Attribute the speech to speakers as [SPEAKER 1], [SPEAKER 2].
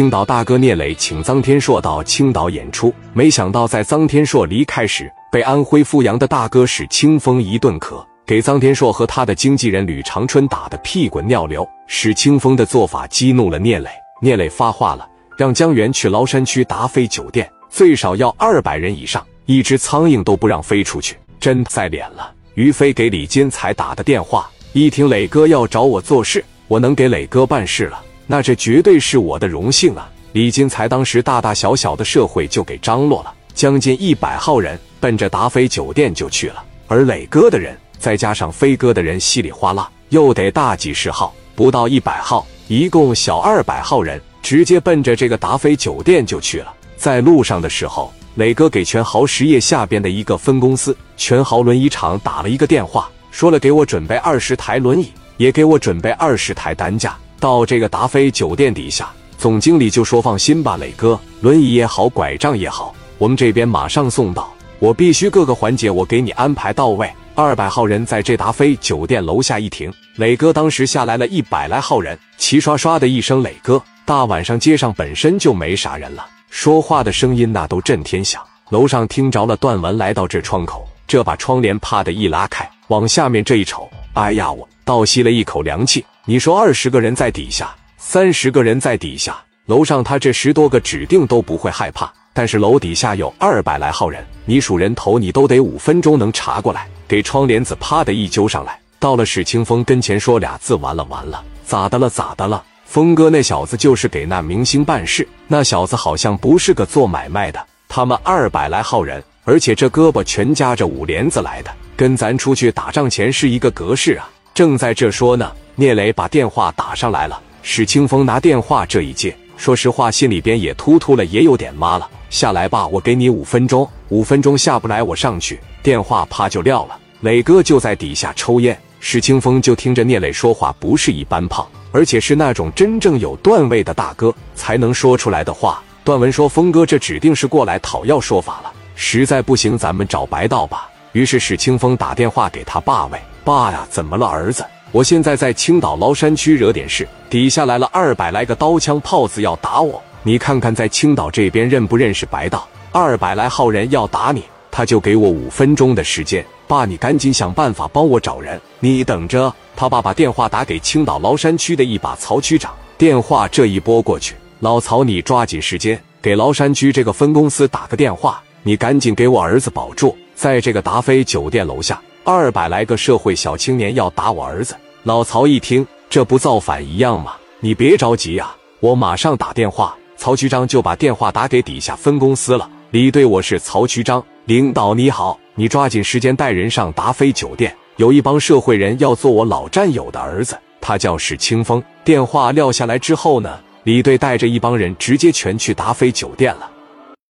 [SPEAKER 1] 青岛大哥聂磊请臧天朔到青岛演出，没想到在臧天朔离开时，被安徽阜阳的大哥史清风一顿磕，给臧天朔和他的经纪人吕长春打得屁滚尿流。史清风的做法激怒了聂磊，聂磊发话了，让江源去崂山区达飞酒店，最少要二百人以上，一只苍蝇都不让飞出去。真在脸了。于飞给李金才打的电话，一听磊哥要找我做事，我能给磊哥办事了。那这绝对是我的荣幸啊！李金才当时大大小小的社会就给张罗了，将近一百号人奔着达飞酒店就去了，而磊哥的人再加上飞哥的人，稀里哗啦又得大几十号，不到一百号，一共小二百号人，直接奔着这个达飞酒店就去了。在路上的时候，磊哥给全豪实业下边的一个分公司全豪轮椅厂打了一个电话，说了给我准备二十台轮椅，也给我准备二十台担架。到这个达飞酒店底下，总经理就说：“放心吧，磊哥，轮椅也好，拐杖也好，我们这边马上送到。我必须各个环节我给你安排到位。二百号人在这达飞酒店楼下一停，磊哥当时下来了一百来号人，齐刷刷的一声磊哥。大晚上街上本身就没啥人了，说话的声音那都震天响。楼上听着了，段文来到这窗口，这把窗帘啪的一拉开，往下面这一瞅，哎呀，我倒吸了一口凉气。”你说二十个人在底下，三十个人在底下，楼上他这十多个指定都不会害怕。但是楼底下有二百来号人，你数人头，你都得五分钟能查过来。给窗帘子啪的一揪上来，到了史清风跟前说俩字：完了完了，咋的了咋的了？峰哥那小子就是给那明星办事，那小子好像不是个做买卖的。他们二百来号人，而且这胳膊全夹着五帘子来的，跟咱出去打仗前是一个格式啊！正在这说呢。聂磊把电话打上来了，史清风拿电话这一接，说实话，心里边也突突了，也有点妈了。下来吧，我给你五分钟，五分钟下不来，我上去。电话啪就撂了。磊哥就在底下抽烟，史清风就听着聂磊说话，不是一般胖，而且是那种真正有段位的大哥才能说出来的话。段文说：“峰哥，这指定是过来讨要说法了，实在不行，咱们找白道吧。”于是史清风打电话给他爸喂，爸呀，怎么了，儿子？我现在在青岛崂山区惹点事，底下来了二百来个刀枪炮子要打我。你看看在青岛这边认不认识白道？二百来号人要打你，他就给我五分钟的时间。爸，你赶紧想办法帮我找人，你等着。他爸把电话打给青岛崂山区的一把曹区长，电话这一拨过去，老曹，你抓紧时间给崂山区这个分公司打个电话，你赶紧给我儿子保住，在这个达飞酒店楼下。二百来个社会小青年要打我儿子，老曹一听，这不造反一样吗？你别着急呀，我马上打电话。曹局长就把电话打给底下分公司了。李队，我是曹局长，领导你好，你抓紧时间带人上达飞酒店，有一帮社会人要做我老战友的儿子，他叫史清风。电话撂下来之后呢，李队带着一帮人直接全去达飞酒店了。